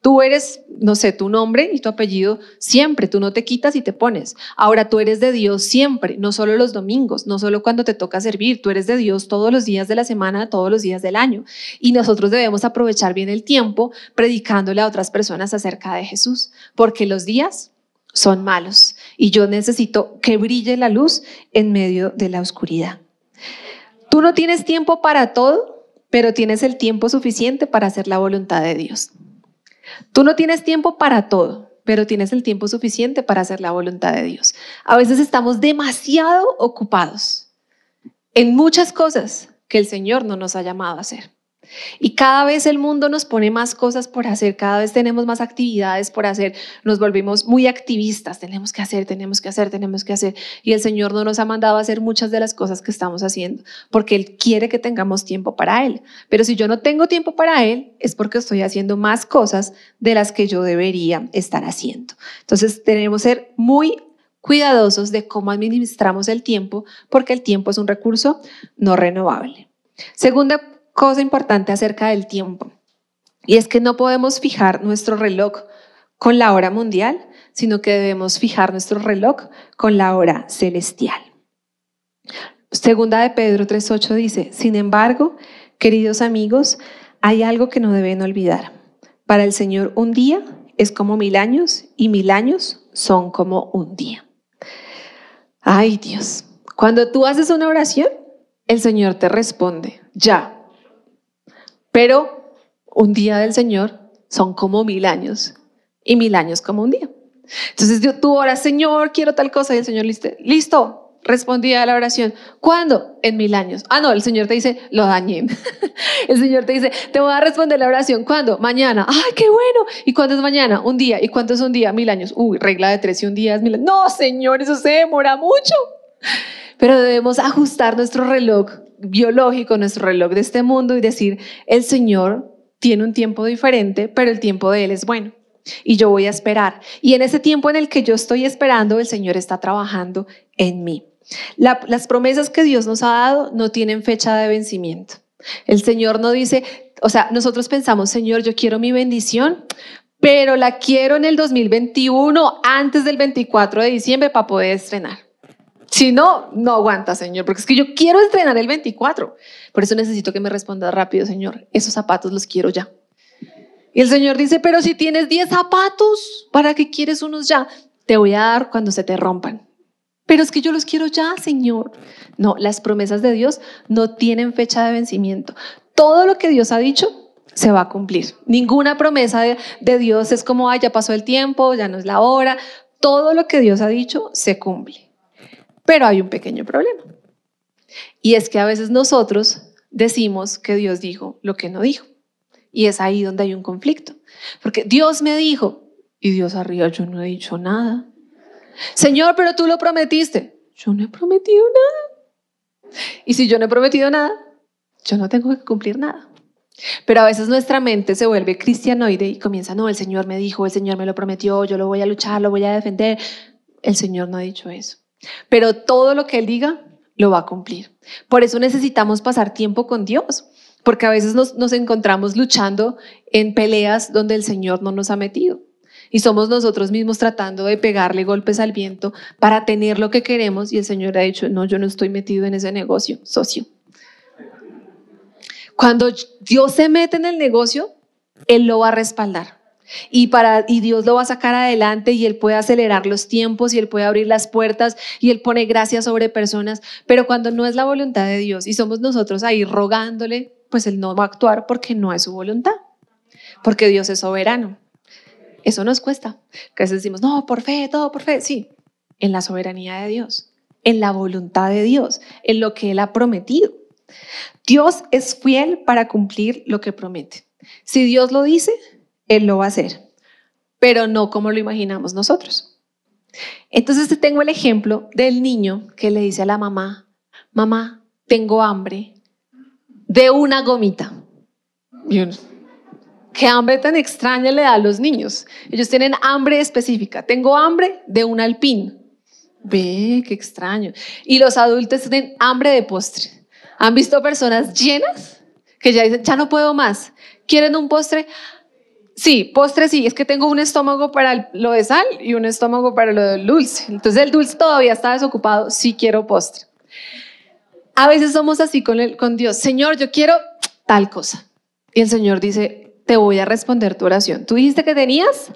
Tú eres, no sé, tu nombre y tu apellido siempre, tú no te quitas y te pones. Ahora tú eres de Dios siempre, no solo los domingos, no solo cuando te toca servir, tú eres de Dios todos los días de la semana, todos los días del año. Y nosotros debemos aprovechar bien el tiempo predicándole a otras personas acerca de Jesús, porque los días son malos y yo necesito que brille la luz en medio de la oscuridad. Tú no tienes tiempo para todo, pero tienes el tiempo suficiente para hacer la voluntad de Dios. Tú no tienes tiempo para todo, pero tienes el tiempo suficiente para hacer la voluntad de Dios. A veces estamos demasiado ocupados en muchas cosas que el Señor no nos ha llamado a hacer. Y cada vez el mundo nos pone más cosas por hacer, cada vez tenemos más actividades por hacer, nos volvemos muy activistas, tenemos que hacer, tenemos que hacer, tenemos que hacer. Y el Señor no nos ha mandado hacer muchas de las cosas que estamos haciendo, porque Él quiere que tengamos tiempo para Él. Pero si yo no tengo tiempo para Él, es porque estoy haciendo más cosas de las que yo debería estar haciendo. Entonces tenemos que ser muy cuidadosos de cómo administramos el tiempo, porque el tiempo es un recurso no renovable. Segunda cosa importante acerca del tiempo, y es que no podemos fijar nuestro reloj con la hora mundial, sino que debemos fijar nuestro reloj con la hora celestial. Segunda de Pedro 3.8 dice, sin embargo, queridos amigos, hay algo que no deben olvidar. Para el Señor un día es como mil años y mil años son como un día. Ay Dios, cuando tú haces una oración, el Señor te responde, ya. Pero un día del Señor son como mil años y mil años como un día. Entonces tú oras, Señor, quiero tal cosa y el Señor listo, listo, respondía a la oración. ¿Cuándo? En mil años. Ah, no, el Señor te dice, lo dañé. el Señor te dice, te voy a responder la oración. ¿Cuándo? Mañana. Ay, qué bueno. ¿Y cuándo es mañana? Un día. ¿Y cuánto es un día? Mil años. Uy, regla de tres y un día es mil años. No, Señor, eso se demora mucho. Pero debemos ajustar nuestro reloj biológico, nuestro reloj de este mundo y decir, el Señor tiene un tiempo diferente, pero el tiempo de Él es bueno y yo voy a esperar. Y en ese tiempo en el que yo estoy esperando, el Señor está trabajando en mí las promesas que Dios nos ha dado no tienen fecha de vencimiento. El Señor no dice, o sea, nosotros pensamos, Señor, yo quiero mi bendición, pero la quiero en el 2021, antes del 24 de diciembre, para poder estrenar. Si no, no aguanta, Señor, porque es que yo quiero estrenar el 24. Por eso necesito que me respondas rápido, Señor. Esos zapatos los quiero ya. Y el Señor dice, pero si tienes 10 zapatos, ¿para qué quieres unos ya? Te voy a dar cuando se te rompan. Pero es que yo los quiero ya, Señor. No, las promesas de Dios no tienen fecha de vencimiento. Todo lo que Dios ha dicho se va a cumplir. Ninguna promesa de, Dios es como, ay, ya pasó el tiempo, ya no es la hora. Todo lo que Dios ha dicho se cumple. Pero hay un pequeño problema. Y es que a veces nosotros decimos que Dios dijo lo que no dijo. Y es ahí donde hay un conflicto. Porque Dios me dijo, y Dios arriba, yo no he dicho nada. Señor, pero tú lo prometiste. Yo no he prometido nada. Y si yo no he prometido nada, yo no tengo que cumplir nada. Pero a veces nuestra mente se vuelve cristianoide y comienza, no, el Señor me dijo, el Señor me lo prometió, yo lo voy a luchar, lo voy a defender. El Señor no ha dicho eso. Pero todo lo que Él diga, lo va a cumplir. Por eso necesitamos pasar tiempo con Dios, porque a veces nos, encontramos luchando en peleas donde el Señor no nos ha metido. Y somos nosotros mismos tratando de pegarle golpes al viento para tener lo que queremos y el Señor ha dicho, no, yo no estoy metido en ese negocio, socio. Cuando Dios se mete en el negocio, Él lo va a respaldar. Y, para, y Dios lo va a sacar adelante y Él puede acelerar los tiempos y Él puede abrir las puertas y Él pone gracia sobre personas. Pero cuando no es la voluntad de Dios y somos nosotros ahí rogándole, pues Él no va a actuar porque no es su voluntad. Porque Dios es soberano. Eso nos cuesta. Que a veces decimos, no, por fe, todo por fe. Sí, en la soberanía de Dios, en la voluntad de Dios, en lo que Él ha prometido. Dios es fiel para cumplir lo que promete. Si Dios lo dice, Él lo va a hacer, pero no como lo imaginamos nosotros. Entonces tengo el ejemplo del niño que le dice a la mamá, mamá, tengo hambre de una gomita. ¿Qué hambre tan extraña le da a los niños? Ellos tienen hambre específica. Tengo hambre de un alpín. Ve, qué extraño. Y los adultos tienen hambre de postre. ¿Han visto personas llenas que ya dicen, ya no puedo más? ¿Quieren un postre? Sí, postre sí, es que tengo un estómago para lo de sal y un estómago para lo del dulce. Entonces el dulce todavía está desocupado, sí quiero postre. A veces somos así con, el, con Dios, Señor, yo quiero tal cosa. Y el Señor dice, te voy a responder tu oración. Tú dijiste que tenías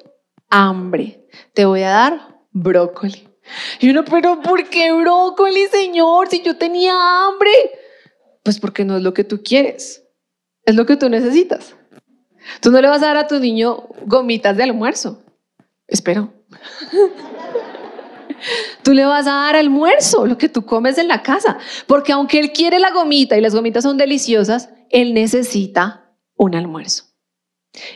hambre. Te voy a dar brócoli. Y uno, pero ¿por qué brócoli, Señor? Si yo tenía hambre. Pues porque no es lo que tú quieres. Es lo que tú necesitas. Tú no le vas a dar a tu niño gomitas de almuerzo. Espero. Tú le vas a dar almuerzo, lo que tú comes en la casa. Porque aunque él quiere la gomita y las gomitas son deliciosas, él necesita un almuerzo.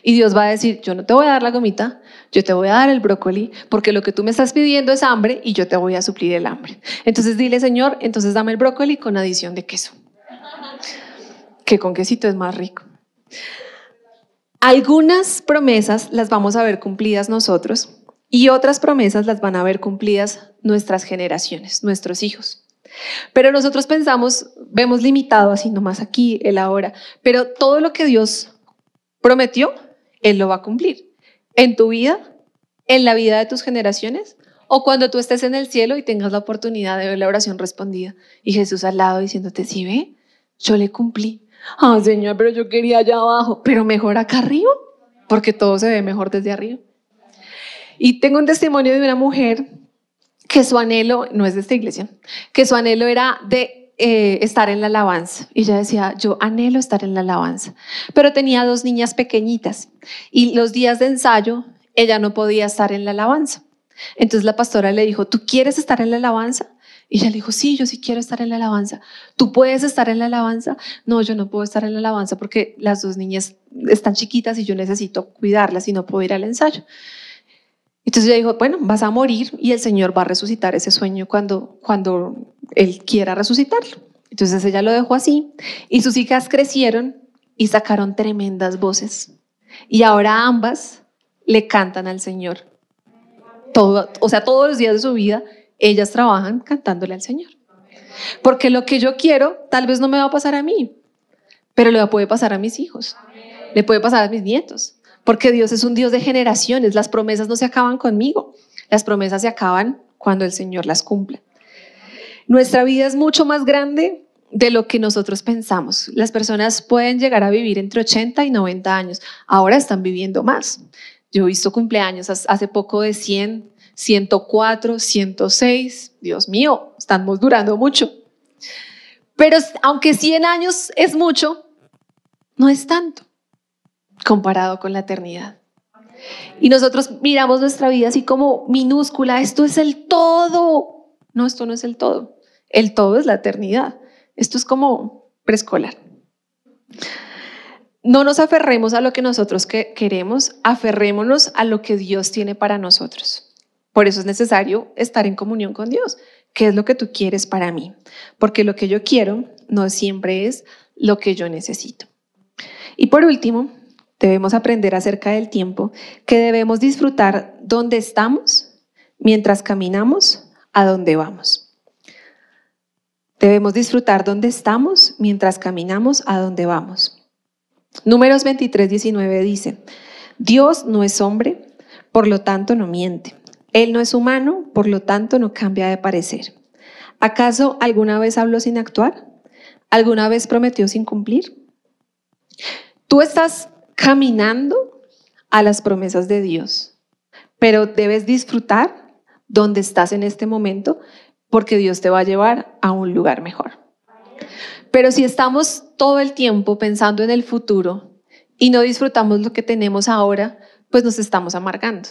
Y Dios va a decir, yo no te voy a dar la gomita, yo te voy a dar el brócoli, porque lo que tú me estás pidiendo es hambre y yo te voy a suplir el hambre. Entonces dile, Señor, entonces dame el brócoli con adición de queso. Que con quesito es más rico. Algunas promesas las vamos a ver cumplidas nosotros Y otras promesas las van a ver cumplidas nuestras generaciones, nuestros hijos. Pero nosotros pensamos, vemos limitado así nomás aquí, el ahora, pero todo lo que Dios prometió, Él lo va a cumplir. En tu vida, en la vida de tus generaciones, o cuando tú estés en el cielo y tengas la oportunidad de ver la oración respondida y Jesús al lado diciéndote, sí ve, yo le cumplí. Ah, Señor, pero yo quería allá abajo, pero mejor acá arriba, porque todo se ve mejor desde arriba. Y tengo un testimonio de una mujer que su anhelo, no es de esta iglesia, que su anhelo era de eh, estar en la alabanza. Y ella decía, yo anhelo estar en la alabanza. Pero tenía dos niñas pequeñitas y los días de ensayo ella no podía estar en la alabanza. Entonces la pastora le dijo, ¿tú quieres estar en la alabanza? Y ella le dijo, sí, yo sí quiero estar en la alabanza. ¿Tú puedes estar en la alabanza? No, yo no puedo estar en la alabanza porque las dos niñas están chiquitas y yo necesito cuidarlas y no puedo ir al ensayo. Entonces ella dijo, bueno, vas a morir y el Señor va a resucitar ese sueño cuando, cuando Él quiera resucitarlo. Entonces ella lo dejó así y sus hijas crecieron y sacaron tremendas voces. Y ahora ambas le cantan al Señor. Todo, o sea, todos los días de su vida, ellas trabajan cantándole al Señor. Porque lo que yo quiero tal vez no me va a pasar a mí, pero le puede pasar a mis hijos, le puede pasar a mis nietos. Porque Dios es un Dios de generaciones. Las promesas no se acaban conmigo. Las promesas se acaban cuando el Señor las cumple. Nuestra vida es mucho más grande de lo que nosotros pensamos. Las personas pueden llegar a vivir entre 80 y 90 años. Ahora están viviendo más. Yo he visto cumpleaños hace poco de 100, 104, 106. Dios mío, estamos durando mucho. Pero aunque 100 años es mucho, no es tanto comparado con la eternidad. Y nosotros miramos nuestra vida así como minúscula, esto es el todo. No, esto no es el todo. El todo es la eternidad. Esto es como preescolar. No nos aferremos a lo que nosotros queremos, aferrémonos a lo que Dios tiene para nosotros. Por eso es necesario estar en comunión con Dios. ¿Qué es lo que tú quieres para mí? Porque lo que yo quiero no siempre es lo que yo necesito. Y por último, debemos aprender acerca del tiempo, que debemos disfrutar donde estamos mientras caminamos a donde vamos. Debemos disfrutar donde estamos mientras caminamos a donde vamos. Números 23, 19 dice, Dios no es hombre, por lo tanto no miente. Él no es humano, por lo tanto no cambia de parecer. ¿Acaso alguna vez habló sin actuar? ¿Alguna vez prometió sin cumplir? Tú estás caminando a las promesas de Dios, pero debes disfrutar donde estás en este momento porque Dios te va a llevar a un lugar mejor. Pero si estamos todo el tiempo pensando en el futuro y no disfrutamos lo que tenemos ahora, pues nos estamos amargando.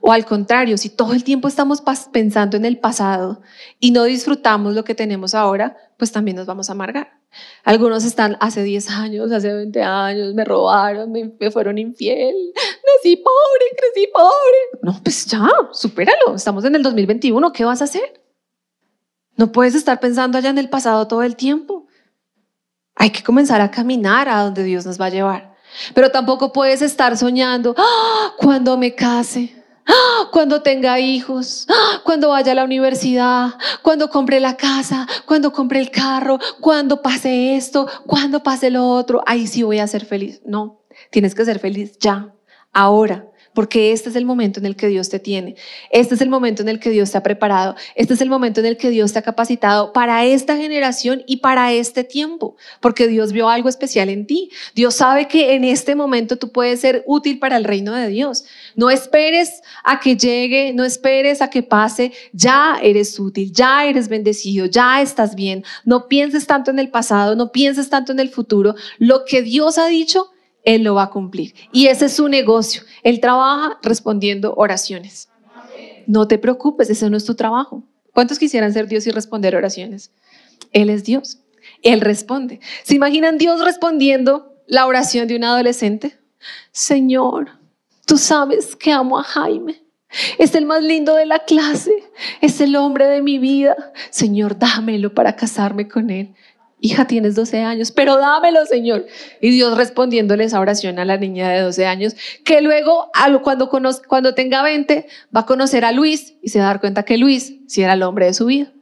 O al contrario, si todo el tiempo estamos pensando en el pasado y no disfrutamos lo que tenemos ahora, pues también nos vamos a amargar. Algunos están hace 10 años, hace 20 años, me robaron, me, fueron infiel, nací pobre, crecí pobre. No, pues ya, supéralo. Estamos en el 2021, ¿qué vas a hacer? No puedes estar pensando allá en el pasado todo el tiempo. Hay que comenzar a caminar a donde Dios nos va a llevar. Pero tampoco puedes estar soñando, ¡Ah! cuando me case, cuando tenga hijos, cuando vaya a la universidad, cuando compre la casa, cuando compre el carro, cuando pase esto, cuando pase lo otro, ahí sí voy a ser feliz. No, tienes que ser feliz ya, ahora porque este es el momento en el que Dios te tiene, este es el momento en el que Dios te ha preparado, este es el momento en el que Dios te ha capacitado para esta generación y para este tiempo, porque Dios vio algo especial en ti. Dios sabe que en este momento tú puedes ser útil para el reino de Dios. No esperes a que llegue, no esperes a que pase, ya eres útil, ya eres bendecido, ya estás bien. No pienses tanto en el pasado, no pienses tanto en el futuro. Lo que Dios ha dicho, él lo va a cumplir. Y ese es su negocio. Él trabaja respondiendo oraciones. No te preocupes, ese no es tu trabajo. ¿Cuántos quisieran ser Dios y responder oraciones? Él es Dios. Él responde. ¿Se imaginan Dios respondiendo la oración de un adolescente? Señor, tú sabes que amo a Jaime. Es el más lindo de la clase. Es el hombre de mi vida. Señor, dámelo para casarme con él. Hija, tienes 12 años, pero dámelo, Señor. Y Dios respondiéndole esa oración a la niña de 12 años, que luego cuando, cuando tenga 20 va a conocer a Luis y se va a dar cuenta que Luis sí era el hombre de su vida.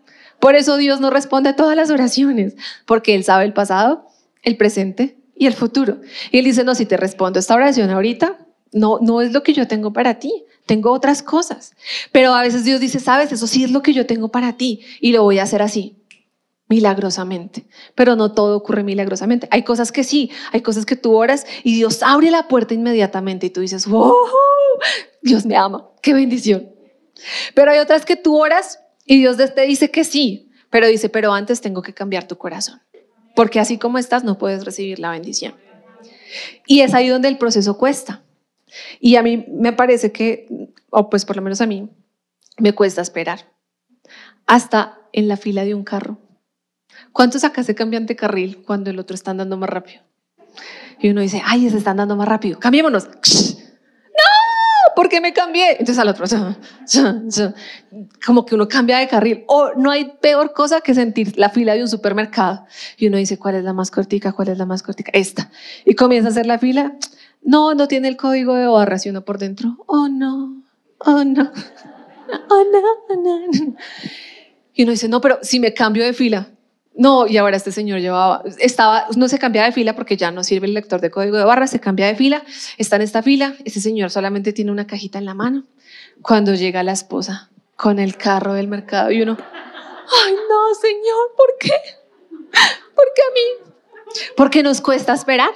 Por eso Dios no responde a todas las oraciones, porque Él sabe el pasado, el presente y el futuro. Y Él dice, no, si te respondo esta oración ahorita, no, no es lo que yo tengo para ti, tengo otras cosas. Pero a veces Dios dice, sabes, eso sí es lo que yo tengo para ti y lo voy a hacer así, milagrosamente. Pero no todo ocurre milagrosamente. Hay cosas que sí, hay cosas que tú oras y Dios abre la puerta inmediatamente y tú dices, wow, Dios me ama, qué bendición. Pero hay otras que tú oras y Dios te dice que sí, pero dice, pero antes tengo que cambiar tu corazón, porque así como estás no puedes recibir la bendición. Y es ahí donde el proceso cuesta. Y a mí me parece que, o pues por lo menos a mí, me cuesta esperar. Hasta en la fila de un carro. ¿Cuántos acá se cambian de carril cuando el otro está andando más rápido? Y uno dice, ay, se está andando más rápido, cambiémonos. No, ¿por qué me cambié? Entonces al otro, como que uno cambia de carril. O no hay peor cosa que sentir la fila de un supermercado. Y uno dice, ¿cuál es la más cortica? ¿Cuál es la más cortica? Esta. Y comienza a hacer la fila. No, no tiene el código de barras y uno por dentro. Oh, no. Oh, no. Oh, no, no, no. Y uno dice, no, pero si me cambio de fila. No, y ahora este señor llevaba, estaba, no se cambia de fila porque ya no sirve el lector de código de barras, se cambia de fila, está en esta fila, este señor solamente tiene una cajita en la mano. Cuando llega la esposa con el carro del mercado y uno, ay no, señor, ¿por qué? ¿Por qué a mí? Porque nos cuesta esperar.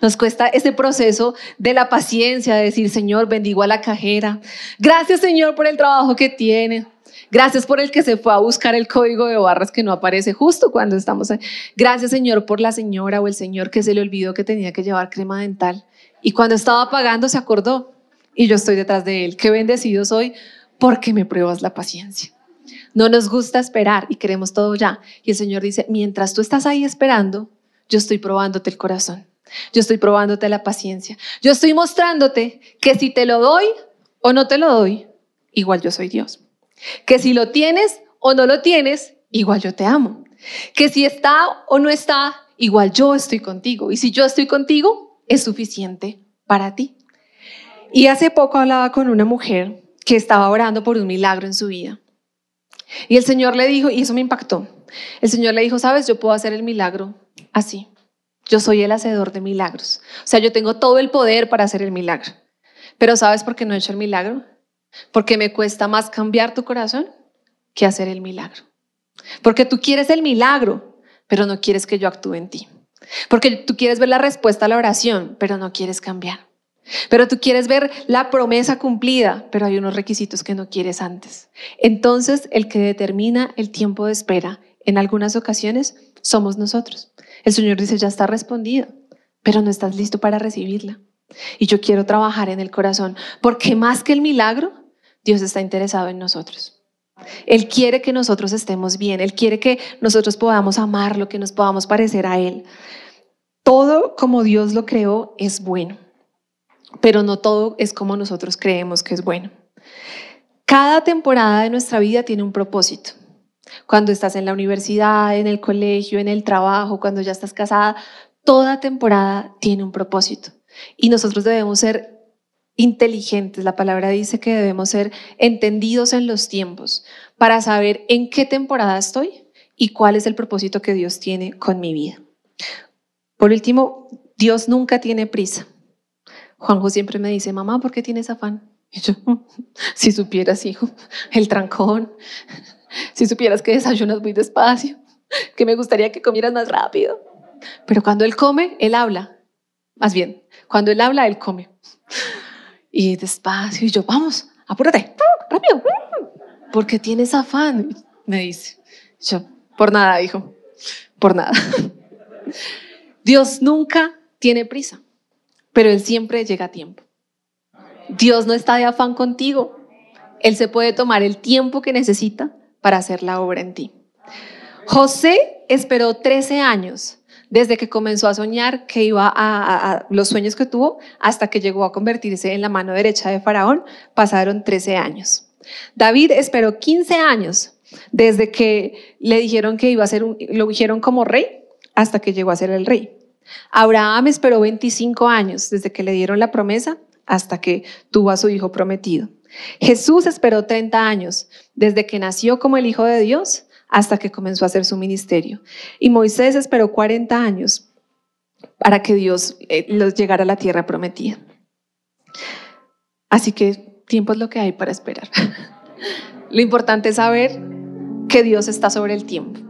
Nos cuesta ese proceso de la paciencia, de decir, Señor, bendigo a la cajera. Gracias, Señor, por el trabajo que tiene. Gracias por el que se fue a buscar el código de barras que no aparece justo cuando estamos ahí. Gracias, Señor, por la señora o el señor que se le olvidó que tenía que llevar crema dental. Y cuando estaba pagando se acordó. Y yo estoy detrás de él. Qué bendecido soy porque me pruebas la paciencia. No nos gusta esperar y queremos todo ya. Y el Señor dice, mientras tú estás ahí esperando, yo estoy probándote el corazón. Yo estoy probándote la paciencia. Yo estoy mostrándote que si te lo doy o no te lo doy, igual yo soy Dios. Que si lo tienes o no lo tienes, igual yo te amo. Que si está o no está, igual yo estoy contigo. Y si yo estoy contigo, es suficiente para ti. Y hace poco hablaba con una mujer que estaba orando por un milagro en su vida. Y el Señor le dijo, y eso me impactó, el Señor le dijo, sabes, yo puedo hacer el milagro así. Yo soy el hacedor de milagros. O sea, yo tengo todo el poder para hacer el milagro. Pero ¿sabes por qué no he hecho el milagro? Porque me cuesta más cambiar tu corazón que hacer el milagro. Porque tú quieres el milagro, pero no quieres que yo actúe en ti. Porque tú quieres ver la respuesta a la oración, pero no quieres cambiar. Pero tú quieres ver la promesa cumplida, pero hay unos requisitos que no quieres antes. Entonces, el que determina el tiempo de espera en algunas ocasiones somos nosotros. El Señor dice, ya está respondido, pero no estás listo para recibirla. Y yo quiero trabajar en el corazón, porque más que el milagro, Dios está interesado en nosotros. Él quiere que nosotros estemos bien, Él quiere que nosotros podamos amarlo, que nos podamos parecer a Él. Todo como Dios lo creó es bueno, pero no todo es como nosotros creemos que es bueno. Cada temporada de nuestra vida tiene un propósito. Cuando estás en la universidad, en el colegio, en el trabajo, cuando ya estás casada, toda temporada tiene un propósito. Y nosotros debemos ser inteligentes. La palabra dice que debemos ser entendidos en los tiempos para saber en qué temporada estoy y cuál es el propósito que Dios tiene con mi vida. Por último, Dios nunca tiene prisa. Juanjo siempre me dice, mamá, ¿por qué tienes afán? Y yo, si supieras, hijo, el trancón, si supieras que desayunas muy despacio, que me gustaría que comieras más rápido. Pero cuando él come, él habla. Más bien, cuando él habla, él come. Y despacio, y yo, vamos, apúrate, rápido, porque tienes afán, me dice. Yo, por nada, hijo, por nada. Dios nunca tiene prisa, pero Él siempre llega a tiempo. Dios no está de afán contigo. Él se puede tomar el tiempo que necesita para hacer la obra en ti. José esperó 13 años desde que comenzó a soñar que iba a, los sueños que tuvo hasta que llegó a convertirse en la mano derecha de Faraón, pasaron 13 años. David esperó 15 años desde que le dijeron que iba a ser un, lo dijeron como rey hasta que llegó a ser el rey. Abraham esperó 25 años desde que le dieron la promesa hasta que tuvo a su hijo prometido. Jesús esperó 30 años desde que nació como el Hijo de Dios hasta que comenzó a hacer su ministerio. Y Moisés esperó 40 años para que Dios eh, los llegara a la tierra prometida. Así que tiempo es lo que hay para esperar. lo importante es saber que Dios está sobre el tiempo.